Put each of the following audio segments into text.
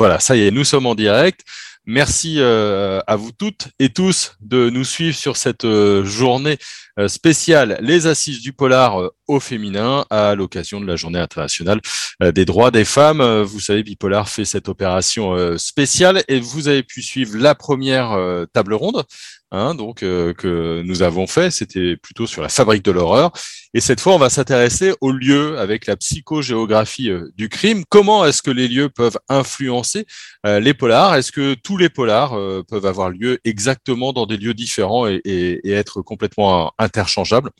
Voilà, ça y est, nous sommes en direct. Merci euh, à vous toutes et tous de nous suivre sur cette euh, journée euh, spéciale Les Assises du Polar au féminin à l'occasion de la Journée internationale des droits des femmes. Vous savez, Bipolar fait cette opération spéciale et vous avez pu suivre la première table ronde Hein, donc euh, que nous avons fait, c'était plutôt sur la fabrique de l'horreur. Et cette fois, on va s'intéresser aux lieux avec la psychogéographie euh, du crime. Comment est-ce que les lieux peuvent influencer euh, les polars? Est-ce que tous les polars peuvent avoir lieu exactement dans des lieux différents et, et être complètement interchangeables?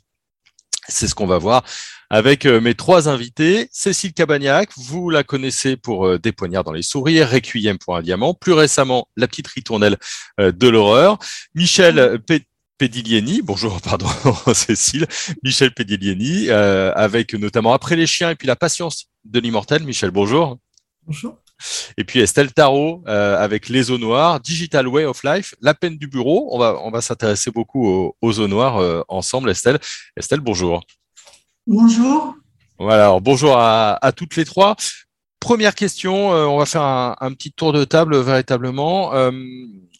C'est ce qu'on va voir avec euh, mes trois invités. Cécile Cabagnac, vous la connaissez pour euh, Des poignards dans les sourires, Requiem pour un diamant, plus récemment La petite ritournelle euh, de l'horreur. Michel Pediglieni, bonjour, pardon Cécile, Michel Pediglieni, avec notamment Après les chiens et puis La patience de l'immortel. Michel, bonjour. Bonjour. Et puis Estelle Tarot avec Les eaux noires, Digital Way of Life, La peine du bureau. On va, on va s'intéresser beaucoup aux, aux eaux noires ensemble, Estelle. Estelle, bonjour. Bonjour. Voilà, bonjour à, toutes les trois. Première question, euh, on va faire un, petit tour de table véritablement. Euh,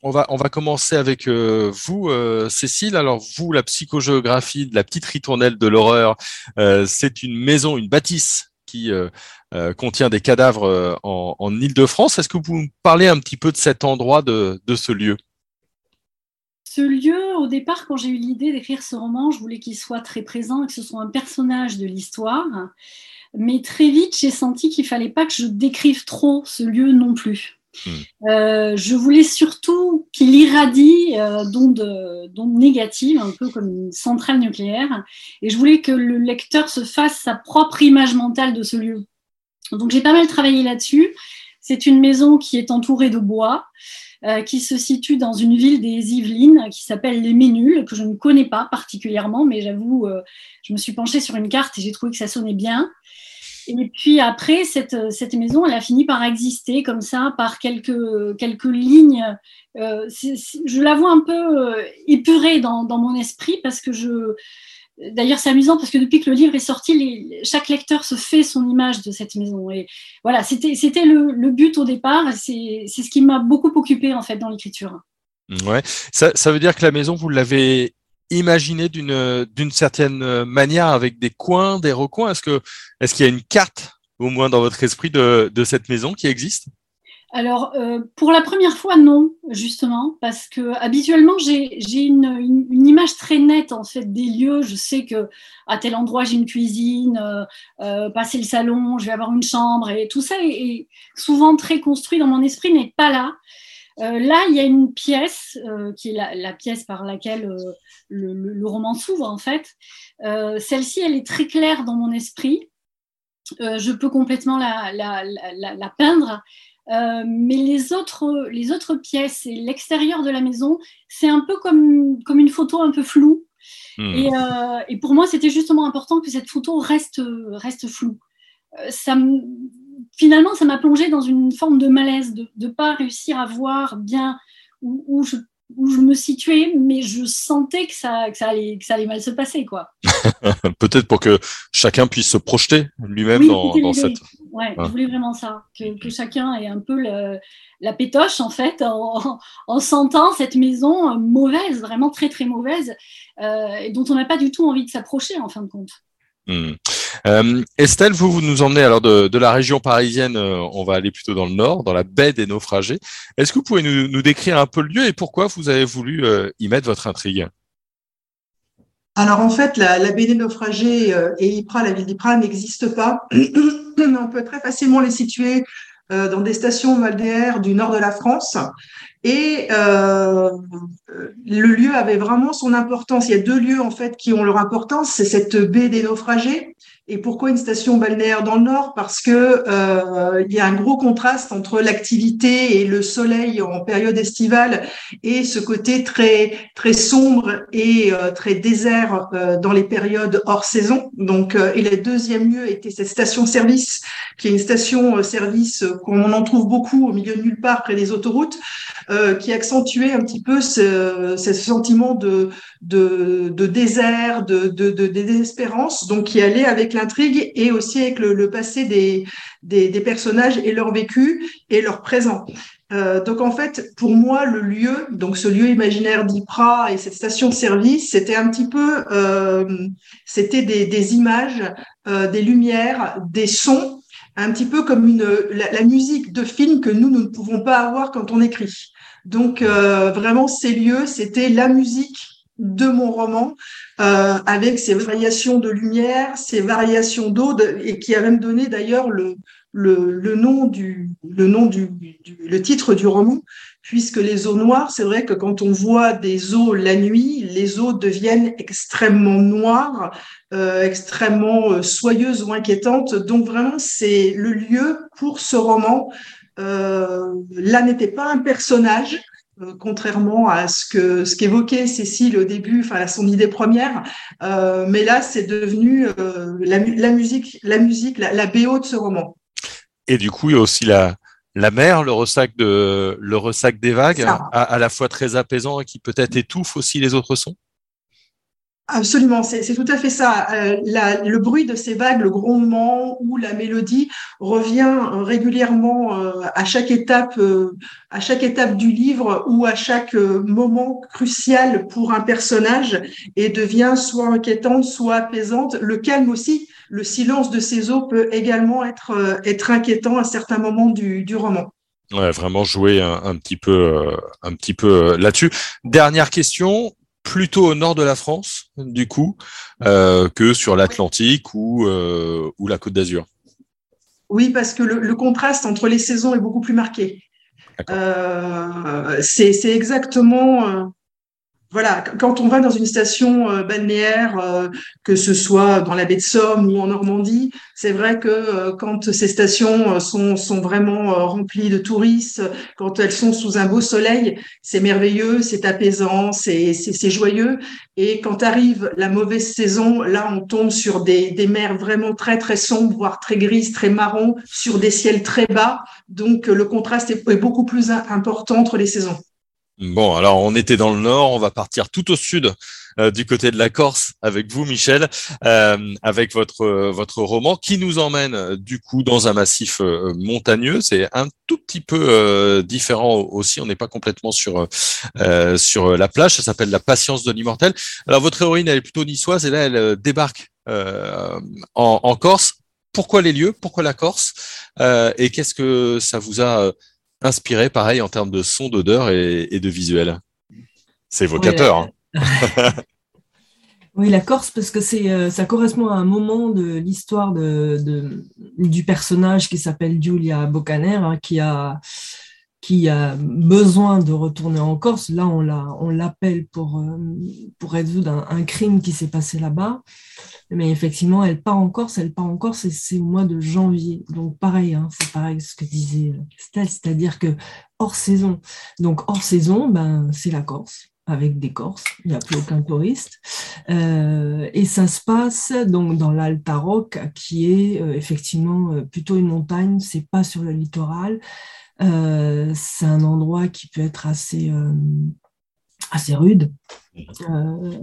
on, va, on va commencer avec euh, vous, Cécile. Alors vous, la psychogéographie de la petite ritournelle de l'horreur, c'est une maison, une bâtisse qui contient des cadavres en, en Ile-de-France. Est-ce que vous pouvez nous parler un petit peu de cet endroit, de ce lieu? Ce lieu, au départ, quand j'ai eu l'idée d'écrire ce roman, je voulais qu'il soit très présent et que ce soit un personnage de l'histoire. Mais très vite, j'ai senti qu'il fallait pas que je décrive trop ce lieu non plus. Hmm. Euh, je voulais surtout qu'il irradie euh, d'ondes négatives, un peu comme une centrale nucléaire, et je voulais que le lecteur se fasse sa propre image mentale de ce lieu. Donc j'ai pas mal travaillé là-dessus. C'est une maison qui est entourée de bois. Euh, qui se situe dans une ville des Yvelines qui s'appelle les Ménules, que je ne connais pas particulièrement, mais j'avoue, euh, je me suis penchée sur une carte et j'ai trouvé que ça sonnait bien. Et puis après, cette, cette, maison, elle a fini par exister comme ça, par quelques, quelques lignes. Euh, je la vois un peu épurée dans, dans, mon esprit parce que je, D'ailleurs, c'est amusant parce que depuis que le livre est sorti, chaque lecteur se fait son image de cette maison. Et voilà, c'était le, but au départ. C'est ce qui m'a beaucoup occupé en fait dans l'écriture. Ouais, ça, veut dire que la maison, vous l'avez imaginée d'une certaine manière avec des coins, des recoins. Est-ce est-ce qu'il y a une carte au moins dans votre esprit de cette maison qui existe? Alors, euh, pour la première fois, non, justement, parce que habituellement, j'ai une, image très nette en fait des lieux. Je sais que à tel endroit, j'ai une cuisine, euh, euh, passer le salon, je vais avoir une chambre, et tout ça est, souvent très construit dans mon esprit, n'est pas là. là, il y a une pièce qui est la, pièce par laquelle le, roman s'ouvre, en fait. Celle-ci, elle est très claire dans mon esprit. je peux complètement la peindre euh, mais les autres, les autres pièces et l'extérieur de la maison, c'est un peu comme, comme une photo un peu floue. Hmm. Et, euh, et, pour moi, c'était justement important que cette photo reste, reste floue. Euh, ça finalement, ça m'a plongé dans une forme de malaise, de ne pas réussir à voir bien où, où je où je me situais, mais je sentais que ça, que ça, allait, que ça allait mal se passer. quoi. Peut-être pour que chacun puisse se projeter lui-même dans, dans cette. Ouais, je voulais vraiment ça, que, que chacun ait un peu le, la pétoche, en fait, en, en, sentant cette maison mauvaise, vraiment très, très mauvaise, euh, et dont on n'a pas du tout envie de s'approcher, en fin de compte. Hmm. Euh, Estelle, vous, nous emmenez alors de, la région parisienne, euh, on va aller plutôt dans le nord, dans la baie des naufragés. Est-ce que vous pouvez nous, décrire un peu le lieu et pourquoi vous avez voulu euh, y mettre votre intrigue? Alors en fait, la, baie des naufragés et Ypres, la ville d'Ypres n'existe pas. on peut très facilement les situer dans des stations balnéaires du nord de la France. Et le lieu avait vraiment son importance. Il y a deux lieux en fait qui ont leur importance. C'est cette baie des naufragés et pourquoi une station balnéaire dans le nord? Parce que euh, il y a un gros contraste entre l'activité et le soleil en période estivale et ce côté très très sombre et euh, très désert euh, dans les périodes hors saison. Donc, euh, et le deuxième lieu était cette station-service, qui est une station-service qu'on en trouve beaucoup au milieu de nulle part près des autoroutes, qui accentuait un petit peu ce, ce sentiment de, de, de désert, de, de, de, désespérance, donc qui allait avec la l'intrigue et aussi avec le, passé des, des, personnages et leur vécu et leur présent. Euh, donc en fait, pour moi, le lieu, donc ce lieu imaginaire d'Ypres et cette station-service, c'était un petit peu, euh, c'était des, des images, euh, des lumières, des sons, un petit peu comme une la, la, musique de film que nous nous ne pouvons pas avoir quand on écrit. Donc vraiment, ces lieux, c'était la musique de mon roman, euh, avec ses variations de lumière, ses variations d'eau, et qui a même donné d'ailleurs le, le, le, nom du le nom du, du, le titre du roman, puisque les eaux noires, c'est vrai que quand on voit des eaux la nuit, les eaux deviennent extrêmement noires, euh, extrêmement euh, soyeuses ou inquiétantes. Donc vraiment, c'est le lieu pour ce roman. Euh, là n'était pas un personnage, contrairement à ce que ce qu'évoquait Cécile au début, enfin à son idée première. Euh, mais là, c'est devenu euh, la, la, musique, la musique, la, la, BO de ce roman. Et du coup, il y a aussi la la mer, le ressac de le ressac des vagues, à, à, la fois très apaisant et qui peut-être étouffe aussi les autres sons? Absolument, c'est tout à fait ça. Euh, le bruit de ces vagues, le grondement ou la mélodie revient régulièrement euh, à chaque étape, euh, à chaque étape du livre ou à chaque euh, moment crucial pour un personnage et devient soit inquiétante, soit apaisante. Le calme aussi, le silence de ces eaux peut également être euh, être inquiétant à certains moments du, roman. Ouais, vraiment jouer un petit peu, un petit peu là-dessus. Dernière question plutôt au nord de la France, du coup, euh, que sur l'Atlantique ou, euh, ou la Côte d'Azur. Oui, parce que le, le, contraste entre les saisons est beaucoup plus marqué. Euh, c'est exactement voilà, quand on va dans une station euh, balnéaire, euh, que ce soit dans la baie de Somme ou en Normandie, c'est vrai que euh, quand ces stations sont, vraiment remplies de touristes, quand elles sont sous un beau soleil, c'est merveilleux, c'est apaisant, c'est joyeux. Et quand arrive la mauvaise saison, là, on tombe sur des, mers vraiment très, très sombres, voire très grises, très marron, sur des ciels très bas. Donc, le contraste est beaucoup plus important entre les saisons. Bon, alors on était dans le nord, on va partir tout au sud euh, du côté de la Corse avec vous, Michel, euh, avec votre euh, votre roman qui nous emmène du coup dans un massif montagneux. C'est un tout petit peu différent aussi. On n'est pas complètement sur sur la plage. Ça s'appelle La Patience de l'immortel. Alors votre héroïne, elle est plutôt niçoise et là, elle débarque en, Corse. Pourquoi les lieux? Pourquoi la Corse? Et qu'est-ce que ça vous a inspiré, pareil, en termes de son, d'odeur et, et, de visuel. C'est évocateur. Oui, la... Hein. oui, la Corse, parce que c'est, euh, ça correspond à un moment de l'histoire de, de, du personnage qui s'appelle Giulia Bocaner, hein, qui a qui a besoin de retourner en Corse. Là, on, l'a, on l'appelle pour, euh, pour résoudre un, un crime qui s'est passé là-bas. Mais effectivement, elle part en Corse, elle part en Corse et c'est au mois de janvier. Donc pareil, hein, c'est pareil ce que disait Stella, c'est-à-dire que hors saison. Donc hors saison, ben, c'est la Corse avec des Corses, il n'y a plus aucun touriste. Euh, et ça se passe donc dans l'Alta Rock, qui est euh, effectivement euh, plutôt une montagne, c'est pas sur le littoral. Euh, c'est un endroit qui peut être assez euh, assez rude. Euh,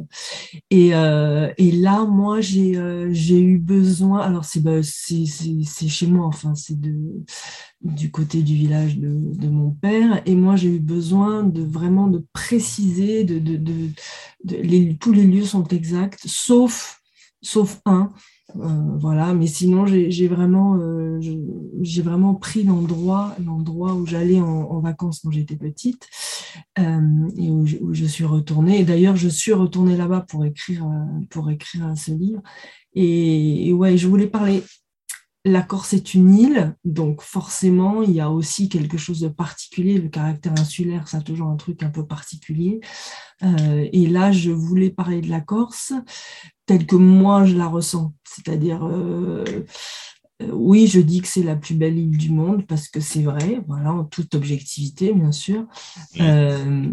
et, euh, et, là, moi, j'ai euh, eu besoin. Alors, c'est bah, chez moi, enfin, c'est du côté du village de, de mon père. Et moi, j'ai eu besoin de vraiment de préciser. De, de, de les, tous les lieux sont exacts, sauf, sauf un euh, voilà, mais sinon j'ai vraiment, j'ai vraiment pris l'endroit, l'endroit où j'allais en, en, vacances quand j'étais petite euh, et où je, suis retournée. Et d'ailleurs, je suis retournée là-bas pour écrire, euh, pour écrire ce livre. Et, ouais, je voulais parler. La Corse est une île, donc forcément, il y a aussi quelque chose de particulier. Le caractère insulaire, ça a toujours un truc un peu particulier. Euh, et là, je voulais parler de la Corse telle que moi je la ressens. C'est-à-dire, oui, je dis que c'est la plus belle île du monde parce que c'est vrai, voilà, en toute objectivité, bien sûr. Euh,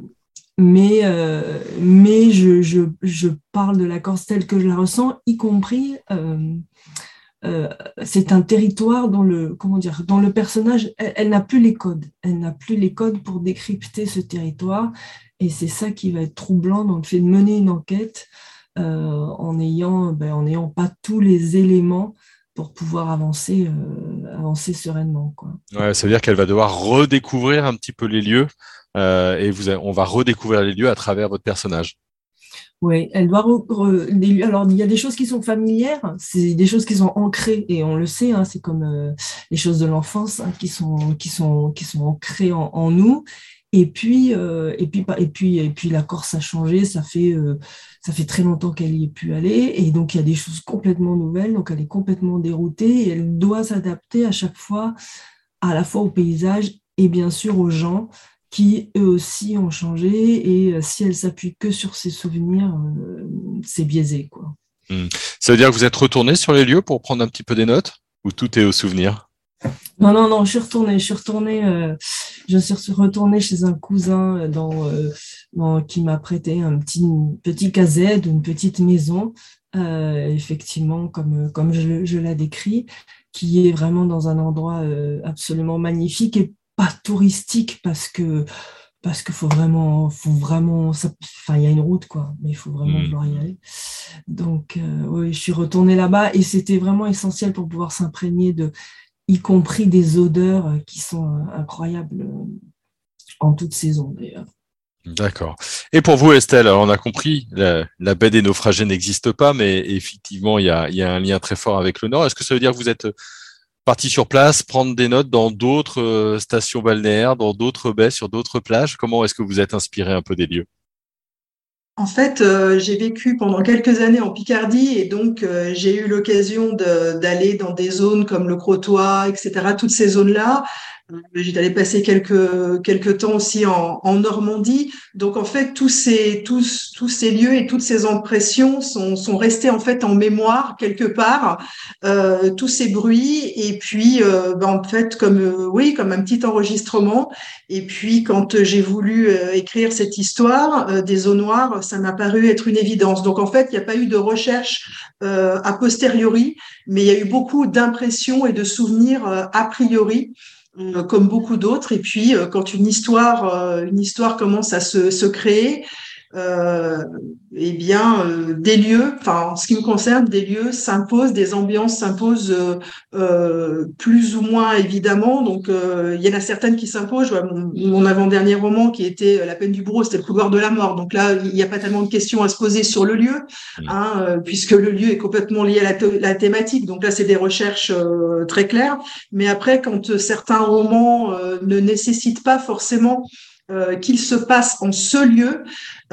mais euh, mais je, je, je, parle de la Corse telle que je la ressens, y compris. Euh, c'est un territoire dont le comment dire dans le personnage elle, elle n'a plus les codes elle n'a plus les codes pour décrypter ce territoire et c'est ça qui va être troublant dans le fait de mener une enquête en ayant, ben, en n'ayant pas tous les éléments pour pouvoir avancer, avancer sereinement. Quoi. Ouais, ça veut dire qu'elle va devoir redécouvrir un petit peu les lieux et vous, on va redécouvrir les lieux à travers votre personnage. Oui, elle doit. Alors, il y a des choses qui sont familières, c'est des choses qui sont ancrées, et on le sait, hein, c'est comme euh, les choses de l'enfance hein, qui, sont, qui, sont, qui sont ancrées en, nous. Et puis, euh, et, puis, et, puis, et puis, la Corse a changé, ça fait, euh, ça fait très longtemps qu'elle y est pu aller, et donc il y a des choses complètement nouvelles, donc elle est complètement déroutée, et elle doit s'adapter à chaque fois, à la fois au paysage et bien sûr aux gens qui eux aussi ont changé et euh, si elle s'appuie que sur ses souvenirs, euh, c'est biaisé. Quoi. Hmm. Ça veut dire que vous êtes retourné sur les lieux pour prendre un petit peu des notes? Ou tout est au souvenir? Non, non, non, je suis retournée. Je suis retournée, euh, je suis retournée chez un cousin dans, qui m'a prêté un petit, petit casette, une petite maison, effectivement, comme, comme je, je l'ai décrit, qui est vraiment dans un endroit absolument magnifique et pas touristique parce que parce qu'il faut vraiment, faut vraiment, enfin il y a une route quoi, mais il faut vraiment mmh. vouloir y aller. Donc euh, oui, je suis retournée là-bas et c'était vraiment essentiel pour pouvoir s'imprégner de, y compris des odeurs qui sont euh, incroyables euh, en toute saison d'ailleurs. D'accord. Et pour vous, Estelle, on a compris, la, baie des naufragés n'existe pas, mais effectivement, il y a, y a, un lien très fort avec le Nord. Est-ce que ça veut dire que vous êtes parti sur place, prendre des notes dans d'autres euh, stations balnéaires, dans d'autres baies, sur d'autres plages? Comment est-ce que vous êtes inspiré un peu des lieux? En fait, euh, j'ai vécu pendant quelques années en Picardie et donc euh, j'ai eu l'occasion d'aller dans des zones comme le Crotoy, etc., toutes ces zones-là, euh, allé passer quelques quelques temps aussi en, en, Normandie. Donc en fait tous ces tous tous ces lieux et toutes ces impressions sont sont restés en fait en mémoire quelque part. Euh, tous ces bruits et puis euh, ben, en fait comme euh, oui comme un petit enregistrement. Et puis quand j'ai voulu euh, écrire cette histoire des zones noires, ça m'a paru être une évidence. Donc en fait il n'y a pas eu de recherche a posteriori, mais il y a eu beaucoup d'impressions et de souvenirs a priori. Euh, comme beaucoup d'autres. Et puis, euh, quand une histoire, euh, une histoire commence à se, se créer, eh bien, euh, des lieux, enfin, en ce qui me concerne, des lieux s'imposent, des ambiances s'imposent euh, euh plus ou moins évidemment. Donc, il y en a certaines qui s'imposent. Mon, mon avant-dernier roman, qui était La peine du bourreau, c'était le couloir de la mort. Donc là, il n'y a pas tellement de questions à se poser sur le lieu, mmh. hein, puisque le lieu est complètement lié à la, la thématique. Donc là, c'est des recherches très claires. Mais après, quand certains romans ne nécessitent pas forcément euh, qu'il se passe en ce lieu.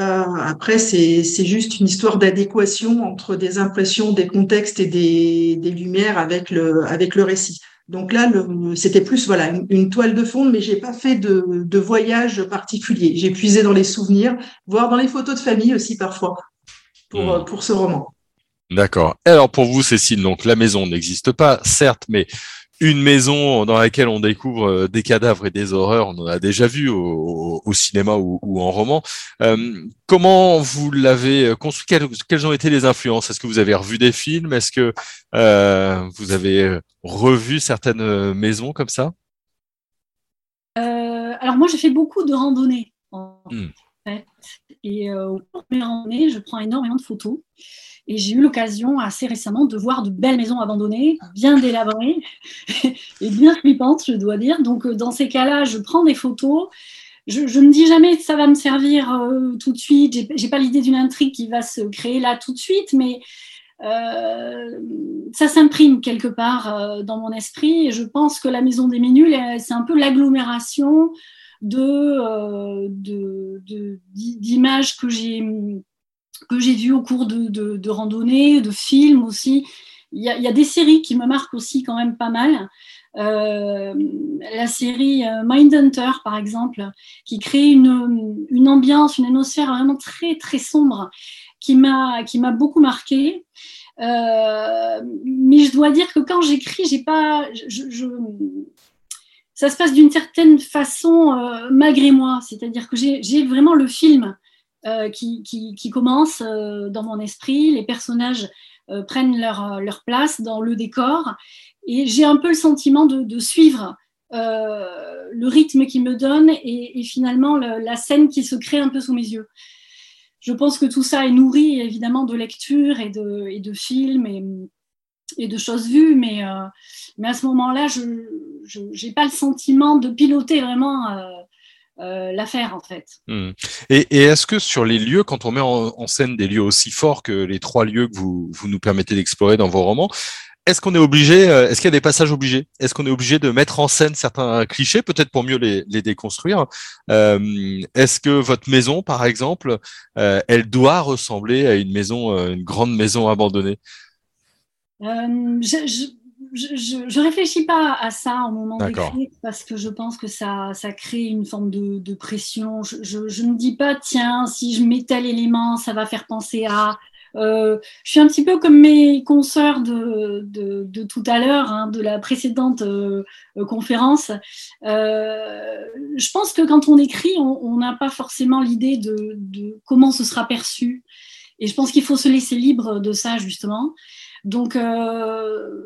Euh, après, c'est juste une histoire d'adéquation entre des impressions, des contextes et des, des, lumières avec le, avec le récit. Donc là, c'était plus voilà une, toile de fond, mais j'ai pas fait de, de voyage particulier. J'ai puisé dans les souvenirs, voire dans les photos de famille aussi parfois pour, hmm. pour ce roman. D'accord. Alors pour vous, Cécile, donc la maison n'existe pas, certes, mais une maison dans laquelle on découvre euh, des cadavres et des horreurs, on en a déjà vu au, cinéma ou, en roman. Euh, comment vous l'avez euh, construit quelles, ont été les influences? Est-ce que vous avez revu des films? Est-ce que vous avez revu certaines maisons comme ça? Alors moi, j'ai fait beaucoup de randonnées en hmm. fait. Et au cours de mes randonnées, je prends énormément de photos. Et j'ai eu l'occasion assez récemment de voir de belles maisons abandonnées, bien délabrées et bien flippantes, je dois dire. Donc, euh, dans ces cas-là, je prends des photos. Je, ne me dis jamais que ça va me servir euh, tout de suite. J'ai pas l'idée d'une intrigue qui va se créer là tout de suite, mais euh, ça s'imprime quelque part dans mon esprit. Et je pense que la Maison des Minules, c'est un peu l'agglomération de d'images que j'ai que j'ai vu au cours de, de, randonnées, de films aussi. Il y, a, des séries qui me marquent aussi quand même pas mal. Euh, la série euh, Mindhunter, par exemple, qui crée une, une, ambiance, une atmosphère vraiment très très sombre, qui m'a qui m'a beaucoup marqué. Euh, mais je dois dire que quand j'écris, j'ai pas, ça se passe d'une certaine façon euh, malgré moi, c'est-à-dire que j'ai vraiment le film euh, qui, commence euh, dans mon esprit. Les personnages prennent leur, place dans le décor et j'ai un peu le sentiment de, suivre le rythme qu'il me donne et, finalement le, la scène qui se crée un peu sous mes yeux. je pense que tout ça est nourri évidemment de lectures et de, et films et, et, de choses vues, mais, euh, mais à ce moment-là, je n'ai pas le sentiment de piloter vraiment euh, euh, l'affaire en fait. Hmm. Et, est-ce que sur les lieux, quand on met en, scène des lieux aussi forts que les trois lieux que vous, vous nous permettez d'explorer dans vos romans, est-ce qu'on est obligé, est-ce qu'il y a des passages obligés? Est-ce qu'on est obligé de mettre en scène certains clichés, peut-être pour mieux les, déconstruire? Est-ce que votre maison, par exemple, elle doit ressembler à une maison, une grande maison abandonnée? Euh, je, je, réfléchis pas à ça au moment d'écrire parce que je pense que ça, ça crée une forme de, de pression. Je, je, je ne dis pas tiens si je mets tel élément ça va faire penser à euh, je suis un petit peu comme mes consoeurs de, de, de tout à l'heure, hein, de la précédente euh, conférence. Euh, je pense que quand on écrit, on n'a pas forcément l'idée de, de, comment ce sera perçu. Et je pense qu'il faut se laisser libre de ça, justement. Donc, euh,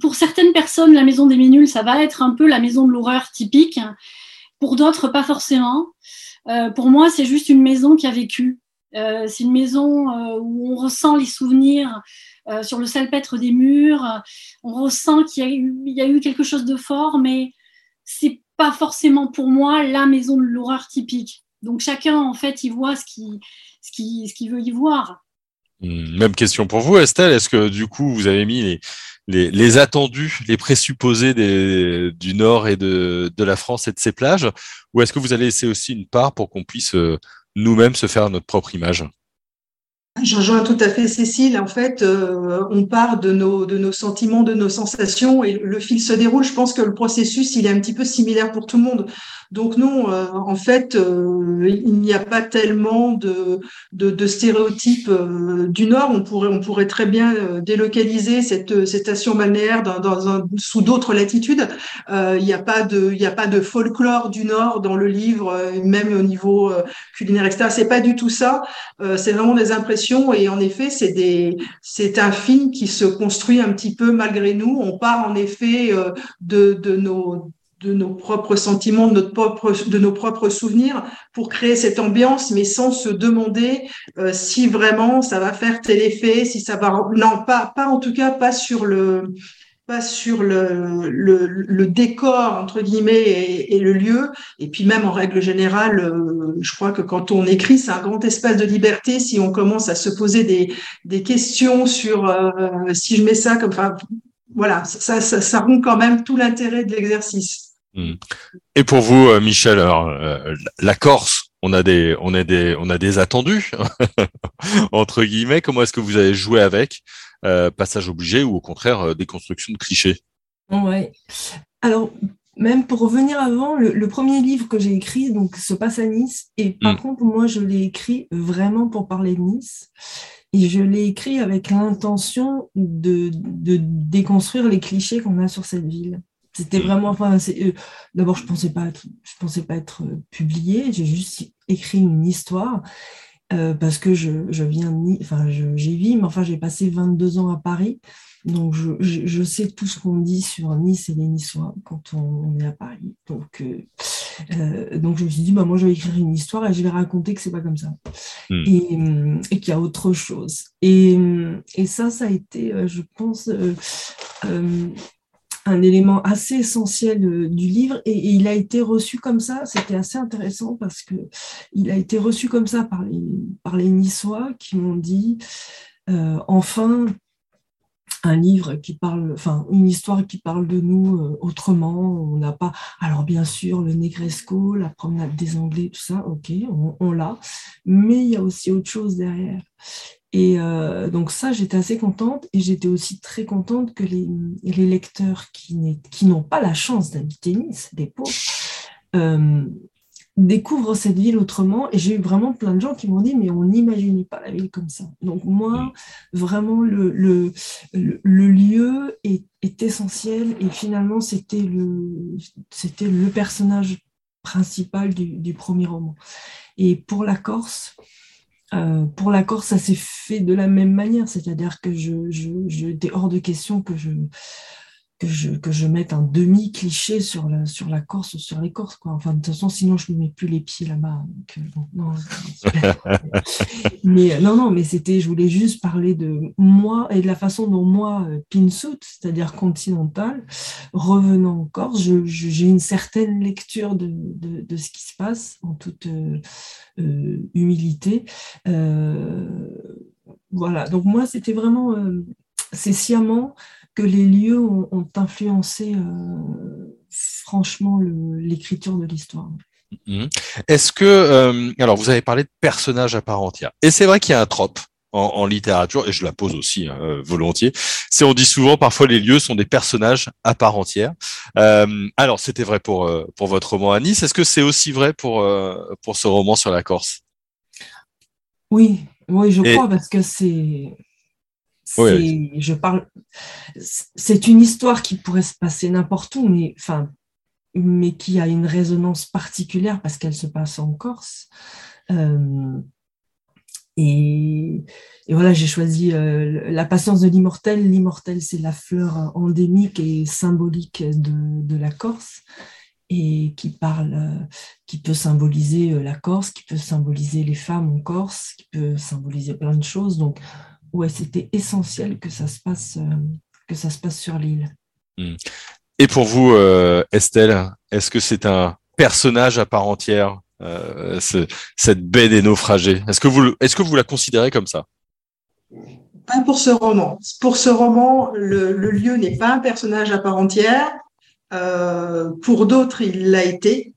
pour certaines personnes, la maison des minules, ça va être un peu la maison de l'horreur typique. Pour d'autres, pas forcément. Euh, pour moi, c'est juste une maison qui a vécu. Euh, c'est une maison où on ressent les souvenirs sur le salpêtre des murs. On ressent qu'il y, y, a eu quelque chose de fort, mais c'est pas forcément pour moi la maison de l'horreur typique. Donc chacun, en fait, il voit ce qu'il veut y voir. Hmm, même question pour vous, Estelle. Est-ce que du coup, vous avez mis les, attendus, les présupposés du nord et de, la France et de ses plages, ou est-ce que vous allez laisser aussi une part pour qu'on puisse nous-mêmes se faire notre propre image? Je rejoins tout à fait Cécile. En fait, euh, on part de nos, de nos sentiments, de nos sensations et le fil se déroule. Je pense que le processus, il est un petit peu similaire pour tout le monde. Donc non, euh, en fait, euh, il n'y a pas tellement de, de, de stéréotypes euh, du Nord. On pourrait, on pourrait très bien euh, délocaliser cette, cette station balnéaire dans, dans un, sous d'autres latitudes. Euh, il n'y a pas de, il n'y a pas de folklore du Nord dans le livre, même au niveau culinaire, etc. C'est pas du tout ça. c'est vraiment des impressions et en effet, c'est des, c'est un film qui se construit un petit peu malgré nous. On part en effet de, de nos de nos propres sentiments, de, notre propre, de nos propres souvenirs pour créer cette ambiance, mais sans se demander euh, si vraiment ça va faire tel effet, si ça va non pas pas en tout cas pas sur le pas sur le, le, décor entre guillemets et, le lieu et puis même en règle générale euh, je crois que quand on écrit c'est un grand espace de liberté si on commence à se poser des, des questions sur euh, si je mets ça comme enfin voilà ça, ça, ça rompt quand même tout l'intérêt de l'exercice. Et pour vous, euh, Michel, alors, euh, la Corse, on a des, on a des, on a des attendus entre guillemets. Comment est-ce que vous avez joué avec euh, passage obligé ou au contraire déconstruction de clichés? Ouais. Alors même pour revenir avant, le, le premier livre que j'ai écrit donc se passe à Nice et par mmh. contre moi je l'ai écrit vraiment pour parler de Nice et je l'ai écrit avec l'intention de, de déconstruire les clichés qu'on a sur cette ville. C'était vraiment, enfin, euh, d'abord, je pensais pas être, je pensais pas être euh, publié. J'ai juste écrit une histoire euh, parce que je, je viens de, enfin, j'y vis, mais enfin, j'ai passé 22 ans à Paris, donc je, je, je sais tout ce qu'on dit sur Nice et les Niçois quand on, on est à Paris. Donc, euh, donc je me suis dit, bah moi, je vais écrire une histoire et je vais raconter que c'est pas comme ça Hmm. et, et qu'il y a autre chose. Et, et ça, ça a été, je pense un élément assez essentiel euh, du livre et, il a été reçu comme ça. C'était assez intéressant parce que il a été reçu comme ça par les, par les Niçois qui m'ont dit euh, enfin un livre qui parle, enfin une histoire qui parle de nous euh, autrement. On n'a pas, alors bien sûr le Negresco, la promenade des Anglais, tout ça, ok, on l'a, mais il y a aussi autre chose derrière. Et euh, donc ça, j'étais assez contente et j'étais aussi très contente que les, les lecteurs qui n'ont pas la chance d'habiter Nice, des pauvres, euh, découvrent cette ville autrement. Et j'ai eu vraiment plein de gens qui m'ont dit, mais on n'imaginait pas la ville comme ça. Donc moi, vraiment, le, le, le, le lieu est, est, essentiel et finalement, c'était le, personnage principal du, du premier roman. Et pour la Corse, euh, pour la Corse, ça s'est fait de la même manière, c'est-à-dire que je, je, je hors de question que je, que je, que je mette un demi-cliché sur la, sur la Corse ou sur les Corses. Quoi. Enfin, de toute façon, sinon, je ne mets plus les pieds là-bas. Donc, bon, non, mais non, non, mais c'était, je voulais juste parler de moi et de la façon dont moi, Pinsout, c'est-à-dire continental, revenant en Corse, j'ai une certaine lecture de, de, ce qui se passe en toute humilité. voilà, donc moi, c'était vraiment, c'est sciemment que les lieux ont, influencé franchement l'écriture de l'histoire. Mhm. Est-ce que, euh, alors vous avez parlé de personnages à part entière, et c'est vrai qu'il y a un trope en, littérature, et je la pose aussi hein, euh, volontiers, c'est on dit souvent parfois les lieux sont des personnages à part entière. Euh, alors c'était vrai pour, pour votre roman à Nice, est-ce que c'est aussi vrai pour, pour ce roman sur la Corse? Oui, oui, je crois, parce que c'est... je parle, c'est une histoire qui pourrait se passer n'importe où, mais enfin, mais qui a une résonance particulière parce qu'elle se passe en Corse. Euh, et, voilà, j'ai choisi euh, La patience de l'immortel. L'immortel, c'est la fleur endémique et symbolique de, la Corse et qui parle, qui peut symboliser la Corse, qui peut symboliser les femmes en Corse, qui peut symboliser plein de choses. Donc, ouais, c'était essentiel que ça se passe, euh, que ça se passe sur l'île? Hmm. Et pour vous, euh, Estelle, est-ce que c'est un personnage à part entière, euh, cette baie des naufragés? Est-ce que, vous, est-ce que vous la considérez comme ça? Pas pour ce roman. Pour ce roman, le, lieu n'est pas un personnage à part entière. Euh, pour d'autres, il l'a été.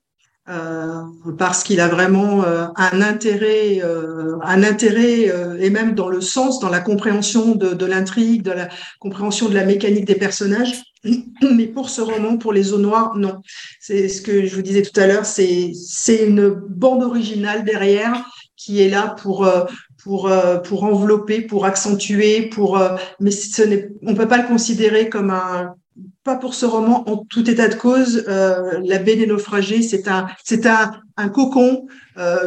Parce qu'il a vraiment un intérêt, un intérêt et même dans le sens, dans la compréhension de, de l'intrigue, de la compréhension de la mécanique des personnages. Mais pour ce roman, pour les eaux noires, non. C'est ce que je vous disais tout à l'heure, c'est une bande originale derrière qui est là pour euh, pour euh, pour envelopper, pour accentuer, pour euh, mais ce n'est on peut pas le considérer comme un pas pour ce roman en tout état de cause la baie des naufragés c'est un c'est un, un cocon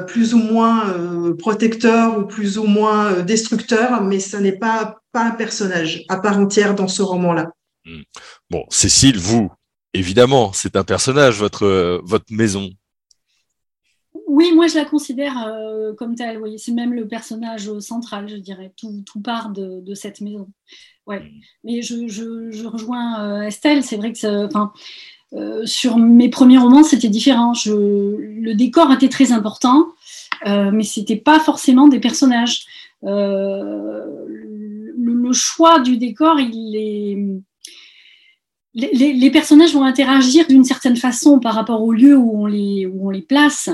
plus ou moins protecteur ou plus ou moins destructeur mais ce n'est pas pas un personnage à part entière dans ce roman là Hmm. Bon, Cécile, vous, évidemment, c'est un personnage, votre, euh, votre maison. Oui, moi je la considère euh, comme telle. Oui. C'est même le personnage central, je dirais. Tout, part de, cette maison. Ouais. Hmm. Mais je, rejoins euh, Estelle. C'est vrai que sur mes premiers romans, c'était différent. le décor était très important, mais c'était pas forcément des personnages. le, choix du décor, il est les, personnages vont interagir d'une certaine façon par rapport au lieu où on les, où on les place.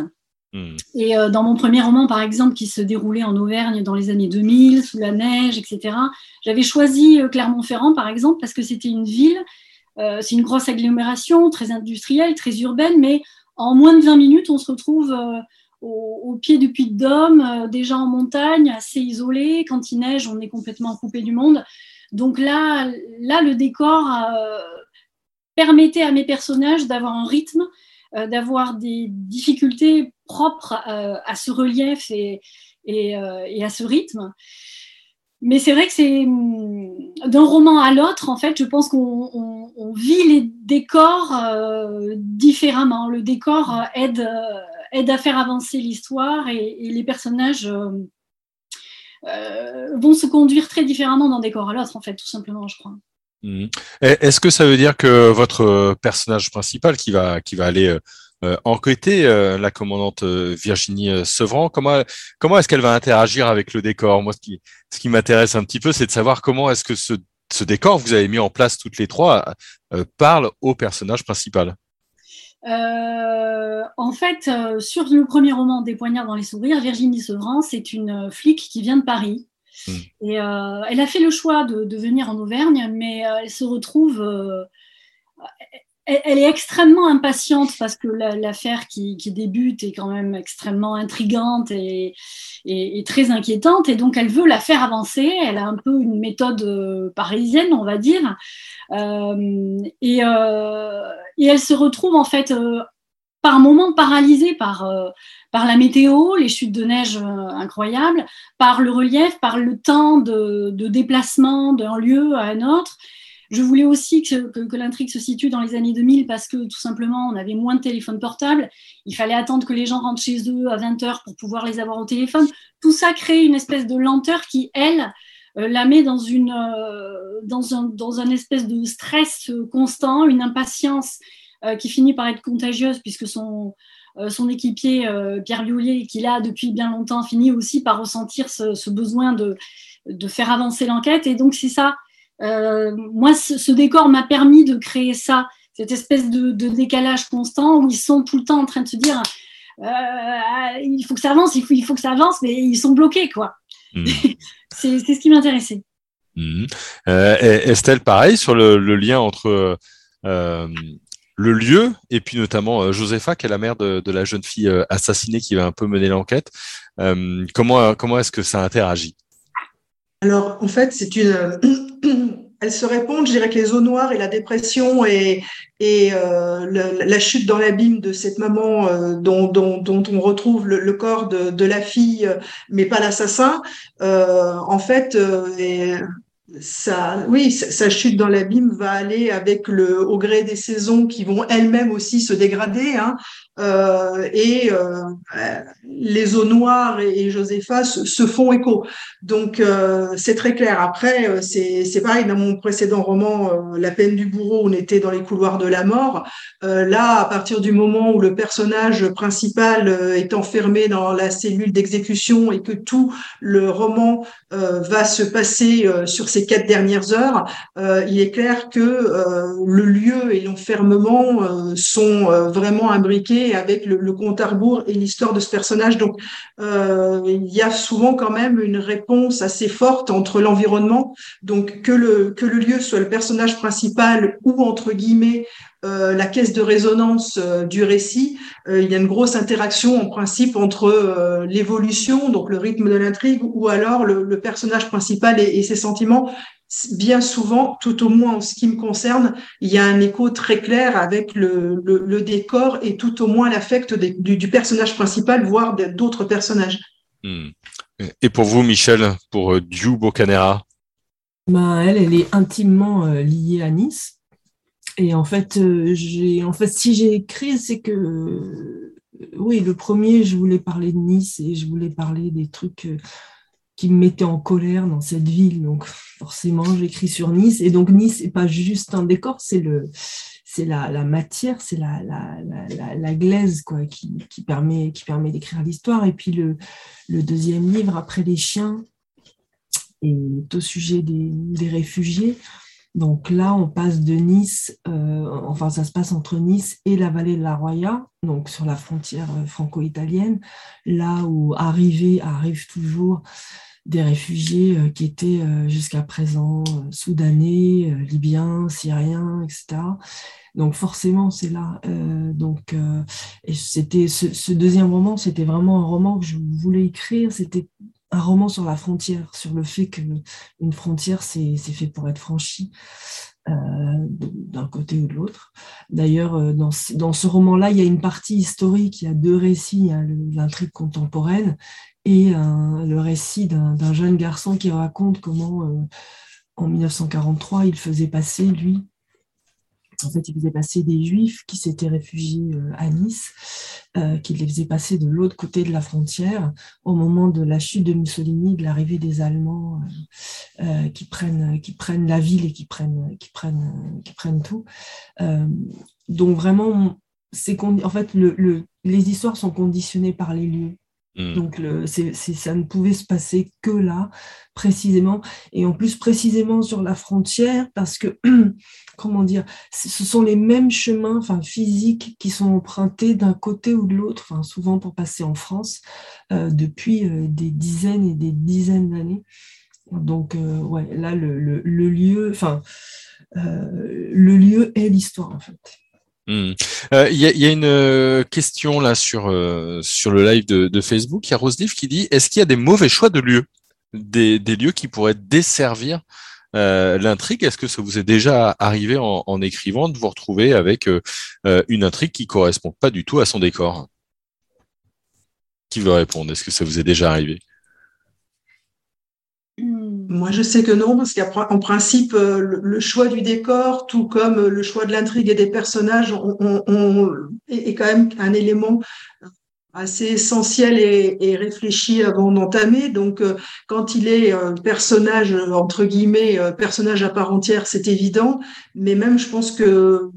Hmm. Et euh, dans mon premier roman, par exemple, qui se déroulait en Auvergne dans les années 2000, sous la neige, etc., j'avais choisi euh, Clermont-Ferrand, par exemple, parce que c'était une ville, euh, c'est une grosse agglomération, très industrielle, très urbaine, mais en moins de 20 minutes, on se retrouve au, pied du Puy de Dôme, déjà en montagne, assez isolé. Quand il neige, on est complètement coupé du monde. Donc là, là le décor permettait à mes personnages d'avoir un rythme, d'avoir des difficultés propres euh, à ce relief et, euh, et, à ce rythme. Mais c'est vrai que c'est hum, d'un roman à l'autre, en fait, je pense qu'on vit les décors différemment. Le décor aide, aide à faire avancer l'histoire et, les personnages vont se conduire très différemment d'un décor à l'autre, en fait, tout simplement, je crois. Mhm. Est-ce que ça veut dire que votre euh, personnage principal qui va, qui va aller euh, euh, enquêter, la commandante Virginie Sevran, comment, comment est-ce qu'elle va interagir avec le décor? Moi, ce qui, ce qui m'intéresse un petit peu, c'est de savoir comment est-ce que ce, ce décor que vous avez mis en place toutes les trois parle au personnage principal. en fait, sur le premier roman des poignards dans les sourires, Virginie Sevran, c'est une flic qui vient de Paris Mm. Et euh, elle a fait le choix de, venir en Auvergne, mais euh, elle se retrouve. Euh, elle, est extrêmement impatiente parce que l'affaire qui, débute est quand même extrêmement intrigante et, très inquiétante. Et donc, elle veut la faire avancer. Elle a un peu une méthode parisienne, on va dire. et, et, elle se retrouve en fait par moments paralysée par, euh, la météo, les chutes de neige euh, incroyables, par le relief, par le temps de, déplacement d'un lieu à un autre. Je voulais aussi que, l'intrigue se situe dans les années 2000 parce que tout simplement, on avait moins de téléphones portables. Il fallait attendre que les gens rentrent chez eux à 20h pour pouvoir les avoir au téléphone. Tout ça crée une espèce de lenteur qui, elle, euh, la met dans, une, euh, espèce de stress constant, une impatience euh, qui finit par être contagieuse puisque son, son équipier Pierre Lioulier, qui là depuis bien longtemps, finit aussi par ressentir ce, besoin de, de, faire avancer l'enquête. Et donc c'est ça. Moi, ce, décor m'a permis de créer ça, cette espèce de, décalage constant où ils sont tout le temps en train de se dire il faut que ça avance, il faut, il faut que ça avance, mais ils sont bloqués, quoi. Hmm. c'est ce qui m'intéressait. Hmm. Euh, Estelle, pareil, sur le, lien entre euh, le lieu et puis notamment euh, Josepha, qui est la mère de, la jeune fille assassinée qui va un peu mener l'enquête. comment comment est-ce que ça interagit? Alors, en fait, c'est une elles se répondent. Je dirais que les eaux noires et la dépression et, euh, la chute dans l'abîme de cette maman euh, dont, on retrouve le, corps de, la fille, mais pas l'assassin, euh, en fait, oui, sa chute dans l'abîme va aller avec le au gré des saisons qui vont elles-mêmes aussi se dégrader. Hein, euh, et euh, les eaux noires et, Josepha se, font écho. Donc euh, c'est très clair. Après, c'est pareil dans mon précédent roman, La peine du bourreau, on était dans les couloirs de la mort. là, à partir du moment où le personnage principal est enfermé dans la cellule d'exécution et que tout le roman va se passer sur ces quatre dernières heures, il est clair que le lieu et l'enfermement sont vraiment imbriqués avec le, compte à rebours et l'histoire de ce personnage. Donc, euh, il y a souvent quand même une réponse assez forte entre l'environnement, donc que le, que le lieu soit le personnage principal ou, entre guillemets, euh, la caisse de résonance euh, du récit, il y a une grosse interaction en principe entre l'évolution, donc le rythme de l'intrigue, ou alors le, personnage principal et, ses sentiments bien souvent, tout au moins en ce qui me concerne, il y a un écho très clair avec le, le, décor et tout au moins l'affect du, du, personnage principal, voire d'autres personnages. Hmm. Et pour vous, Michel, pour euh, Diou Bocanera? Bah, elle, elle est intimement euh, liée à Nice. Et en fait, euh, j'ai, en fait, si j'ai écrit, c'est que, oui, le premier, je voulais parler de Nice et je voulais parler des trucs qui me mettait en colère dans cette ville. Donc forcément, j'écris sur Nice. Et donc Nice, c'est pas juste un décor, c'est le, c'est la, la, matière, c'est la, la, la, la, glaise quoi, qui, qui permet, qui permet d'écrire l'histoire. Et puis le, le, deuxième livre, Après les chiens, est au sujet des, des réfugiés. Donc là, on passe de Nice, euh, enfin ça se passe entre Nice et la vallée de la Roya, donc sur la frontière euh, franco-italienne, là où arrivent, toujours des réfugiés euh, qui étaient jusqu'à présent soudanais, libyens, syriens, etc. Donc forcément, c'est là. donc, c'était ce, ce, deuxième roman, c'était vraiment un roman que je voulais écrire. C'était un roman sur la frontière, sur le fait qu'une frontière, c'est fait pour être franchie euh, d'un côté ou de l'autre. D'ailleurs, euh, dans, dans, ce roman-là, il y a une partie historique, il y a deux récits, l'intrigue contemporaine et le récit d'un jeune garçon qui raconte comment, euh, en 1943, il faisait passer, lui, en fait, il faisait passer des juifs qui s'étaient réfugiés euh, à Nice, euh, qui les faisait passer de l'autre côté de la frontière au moment de la chute de Mussolini, de l'arrivée des Allemands euh, qui, prennent, qui prennent la ville et qui prennent, qui prennent, qui prennent tout. donc vraiment, c'est en fait, le, les histoires sont conditionnées par les lieux. Mm. Donc, le, ça ne pouvait se passer que là, précisément. Et en plus, précisément sur la frontière, parce que, comment dire, ce sont les mêmes chemins enfin, physiques qui sont empruntés d'un côté ou de l'autre, enfin, souvent pour passer en France, euh, depuis euh, des dizaines et des dizaines d'années. Donc, euh, ouais, là, le, le, le lieu, enfin, le lieu est l'histoire, en fait. Hmm. Euh, il y, a, une euh, question là sur, euh, sur le live de, Facebook. Il y a Roselive qui dit est-ce qu'il y a des mauvais choix de lieux? Des, lieux qui pourraient desservir l'intrigue? Est-ce que ça vous est déjà arrivé en, écrivant de vous retrouver avec une intrigue qui correspond pas du tout à son décor? Qui veut répondre? Est-ce que ça vous est déjà arrivé? Moi, je sais que non, parce qu'en principe, le, choix du décor, tout comme le choix de l'intrigue et des personnages, on, est quand même un élément assez essentiel et, réfléchi avant d'entamer. Donc, euh, quand il est euh, personnage entre guillemets euh, personnage à part entière, c'est évident. Mais même, je pense que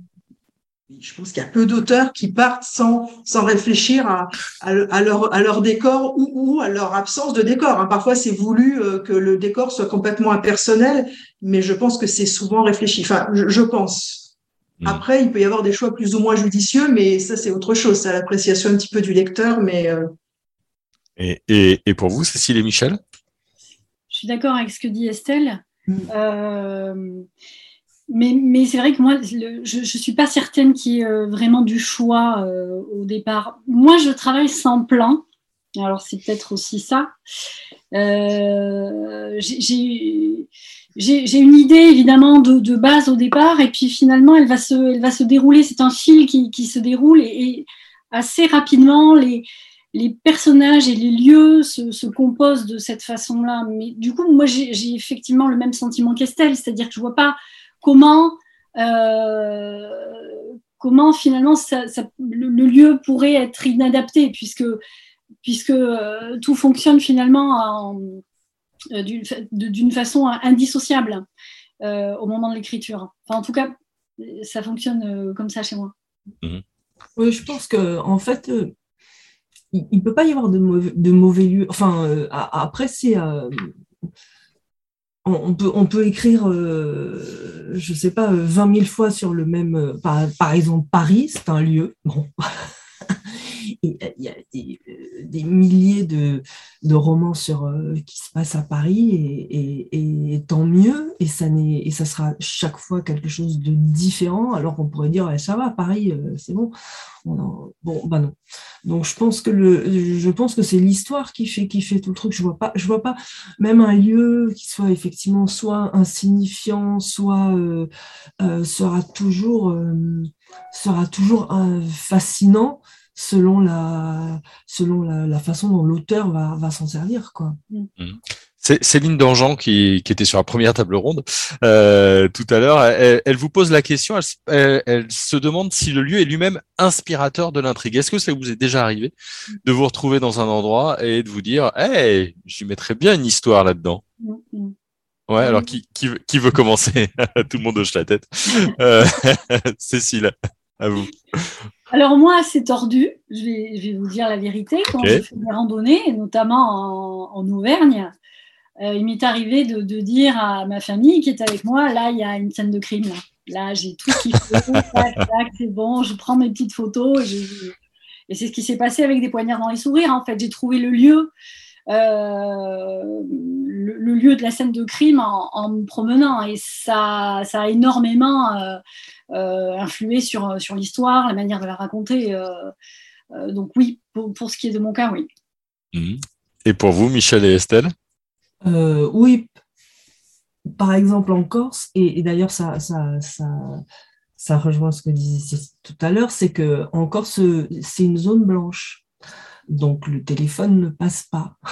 je pense qu'il y a peu d'auteurs qui partent sans sans réfléchir à, à, leur à leur décor ou, ou à leur absence de décor. Hein. Parfois, c'est voulu que le décor soit complètement impersonnel, mais je pense que c'est souvent réfléchi. Enfin, je pense. Mm. Après, il peut y avoir des choix plus ou moins judicieux, mais ça, c'est autre chose. C'est l'appréciation un petit peu du lecteur. Mais, euh, et, et, et, pour vous, Cécile et Michel? Je suis d'accord avec ce que dit Estelle. Mm. Euh, mais, c'est vrai que moi, je ne suis pas certaine qu'il y ait euh, vraiment du choix au départ. Moi, je travaille sans plan. Alors, c'est peut-être aussi ça. j'ai j'ai une idée évidemment de, base au départ, et puis finalement, elle va se, elle va se dérouler. C'est un fil qui, se déroule, et, assez rapidement, les, personnages et les lieux se, se composent de cette façon-là. Mais du coup, moi, j'ai effectivement le même sentiment qu'Estelle, c'est-à-dire que je vois pas comment. Euh, comment finalement ça, ça, le, lieu pourrait être inadapté puisque, puisque euh, tout fonctionne finalement en, euh, d'une façon indissociable euh, au moment de l'écriture. Enfin, en tout cas, ça fonctionne euh, comme ça chez moi. Mhm. Oui, je pense que en fait, il ne peut pas y avoir de mauvais, de mauvais lieux. Enfin, après, c'est on peut, on peut écrire, je ne sais pas, 20 000 fois sur le même. Par, par exemple, Paris, c'est un lieu. Bon. il y a euh, des, milliers de, romans sur, euh, qui se passent à Paris et, tant mieux. Et ça, et ça sera chaque fois quelque chose de différent, alors qu'on pourrait dire ça va, Paris, euh, c'est bon. bon, bah non. Donc je pense que le, je pense que c'est l'histoire qui fait, qui fait tout le truc. Je vois vois pas même un lieu qui soit effectivement soit insignifiant, soit sera toujours sera toujours fascinant selon la, selon la, façon dont l'auteur va, va s'en servir. Quoi. Mm. Mm. C'est Céline Dangean qui, qui, était sur la première table ronde euh, tout à l'heure. Elle, vous pose la question, elle, elle, se demande si le lieu est lui-même inspirateur de l'intrigue. Est-ce que ça vous est déjà arrivé de vous retrouver dans un endroit et de vous dire, hey, j'y mettrais bien une histoire là-dedans mm, Ouais, alors qui, qui, qui veut commencer? Tout le monde hoche la tête. Euh, Cécile, à vous. Alors moi, c'est tordu, je vais, vous dire la vérité. Quand je fais des randonnées, notamment en, Auvergne, euh, il m'est arrivé de, dire à ma famille qui est avec moi, là, il y a une scène de crime. Là, j'ai tout kiffé, c'est bon, je prends mes petites photos. Et c'est ce qui s'est passé avec des poignards dans les sourires. En fait, j'ai trouvé le lieu, euh, le, lieu de la scène de crime en, me promenant. Et ça, ça a énormément... Euh, influer sur, sur l'histoire, la manière de la raconter. Euh, euh, donc oui, pour, pour, ce qui est de mon cas, oui. Mhm. Et pour vous, Michel et Estelle? Oui, par exemple en Corse, et, d'ailleurs ça, ça, ça, ça, rejoint ce que disait tout à l'heure, c'est que en Corse, c'est une zone blanche. Donc le téléphone ne passe pas.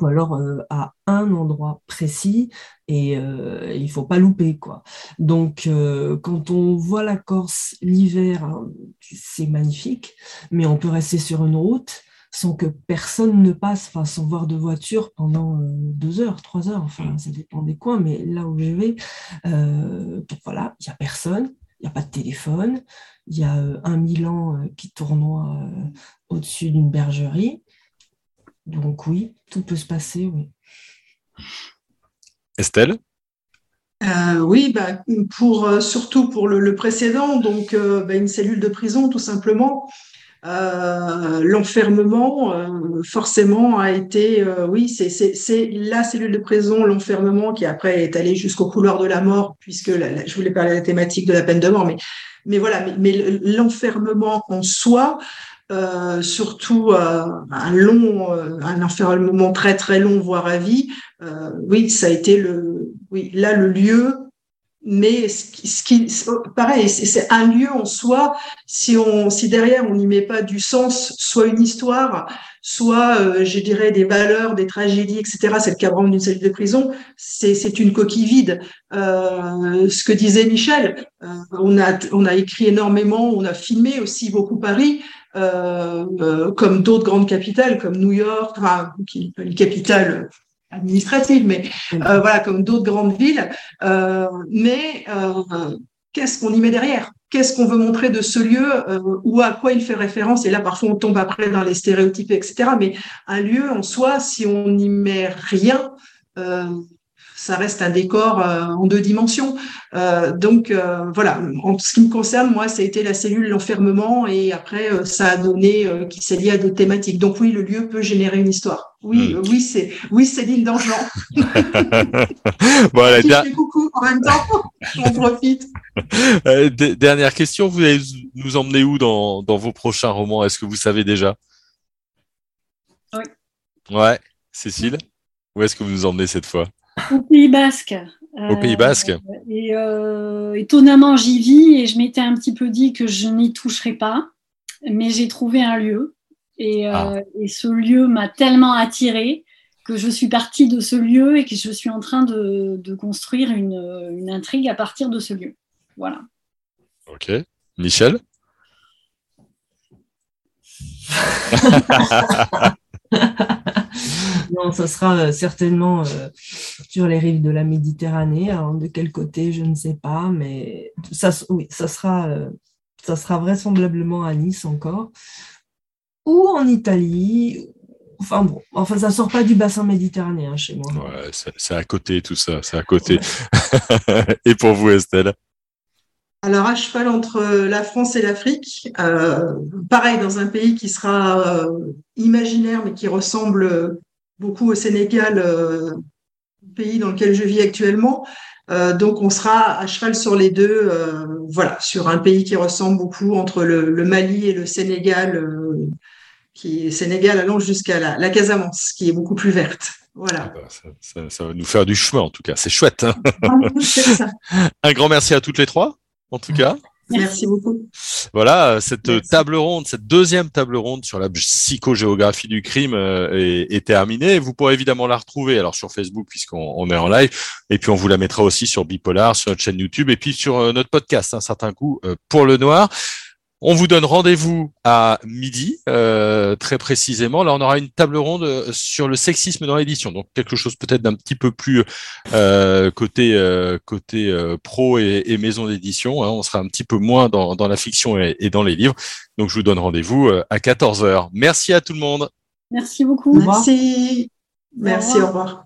ou alors euh, à un endroit précis et euh, il faut pas louper quoi. Donc euh, quand on voit la Corse l'hiver, hein, c'est magnifique, mais on peut rester sur une route sans que personne ne passe, enfin, sans voir de voiture pendant deux heures, trois heures, enfin ça dépend des coins, mais là où je vais, voilà, il n'y a personne, n'y a pas de téléphone, il y a un Milan qui tournoie au-dessus d'une bergerie. Donc oui, tout peut se passer, oui. Estelle? Euh, oui, bah, pour, euh, surtout pour le, précédent, donc euh, bah, une cellule de prison tout simplement. L'enfermement, forcément, a été, oui, c'est la cellule de prison, l'enfermement qui après est allé jusqu'au couloir de la mort, puisque je voulais parler de la thématique de la peine de mort, mais, mais voilà, mais l'enfermement en soi, euh, surtout euh, un long, euh, un enfermement très très long, voire à vie. oui, ça a été le, oui, là le lieu mais ce qui, pareil, c'est un lieu en soi. Si on, si derrière on n'y met pas du sens, soit une histoire, soit, euh, je dirais, des valeurs, des tragédies, etc. C'est le cas d'une cellule de prison. C'est une coquille vide. Euh, ce que disait Michel, euh, on a, on a écrit énormément, on a filmé aussi beaucoup Paris. Euh, comme d'autres grandes capitales, comme New York, enfin, qui une capitale administrative, mais euh, voilà, comme d'autres grandes villes. Euh, mais euh, qu'est-ce qu'on y met derrière? Qu'est-ce qu'on veut montrer de ce lieu ou à quoi il fait référence? Et là, parfois, on tombe après dans les stéréotypes, etc. Mais un lieu en soi, si on n'y met rien, ça reste un décor euh, en deux dimensions. Euh, donc euh, voilà, en ce qui me concerne, moi, ça a été la cellule, l'enfermement, et après, ça a donné qui s'est lié à d'autres thématiques. Donc oui, le lieu peut générer une histoire. Oui, hmm. oui, c'est oui, c'est l'île d'Angelan. voilà, coucou en même temps, on profite. dernière question, vous allez nous emmener où dans, dans vos prochains romans? Est-ce que vous savez déjà? Oui. Ouais, Cécile, où est-ce que vous nous emmenez cette fois? Au Pays Basque. Au Pays Basque. Euh, et euh, étonnamment, j'y vis et je m'étais un petit peu dit que je n'y toucherais pas, mais j'ai trouvé un lieu. Et, euh, ah. ce lieu m'a tellement attirée que je suis partie de ce lieu et que je suis en train de, construire une, une, intrigue à partir de ce lieu. Voilà. Ok. Michel non, ça sera euh, certainement euh, sur les rives de la Méditerranée. de quel côté, je ne sais pas, mais ça, oui, ça sera, euh, ça sera vraisemblablement à Nice encore, ou en Italie. Enfin bon, enfin ça sort pas du bassin méditerranéen chez moi. Ouais, c'est à côté tout ça, c'est à côté. et pour vous, Estelle? Alors, à cheval entre la France et l'Afrique, pareil, dans un pays qui sera imaginaire, mais qui ressemble beaucoup au Sénégal, euh, pays dans lequel je vis actuellement. Euh, donc, on sera à cheval sur les deux, euh, voilà, sur un pays qui ressemble beaucoup entre le, Mali et le Sénégal, qui Sénégal allant jusqu'à la, la, Casamance, qui est beaucoup plus verte. Voilà. Ah bah, ça, ça, va nous faire du chemin, en tout cas. C'est chouette. Hein un grand merci à toutes les trois, en tout cas. Merci beaucoup. Voilà, cette table ronde, cette deuxième table ronde sur la psychogéographie du crime euh, est, terminée. Vous pourrez évidemment la retrouver alors sur Facebook puisqu'on est en live, et puis on vous la mettra aussi sur Bipolar, sur notre chaîne YouTube, et puis sur euh, notre podcast, un certain coup euh, pour le noir. On vous donne rendez-vous à midi, euh, très précisément. Là, on aura une table ronde euh, sur le sexisme dans l'édition, donc quelque chose peut-être d'un petit peu plus euh, côté côté pro et, maison d'édition. Hein. On sera un petit peu moins dans, la fiction et, et, dans les livres. Donc, je vous donne rendez-vous à 14 h Merci à tout le monde. Merci beaucoup. Merci. Merci. Au revoir.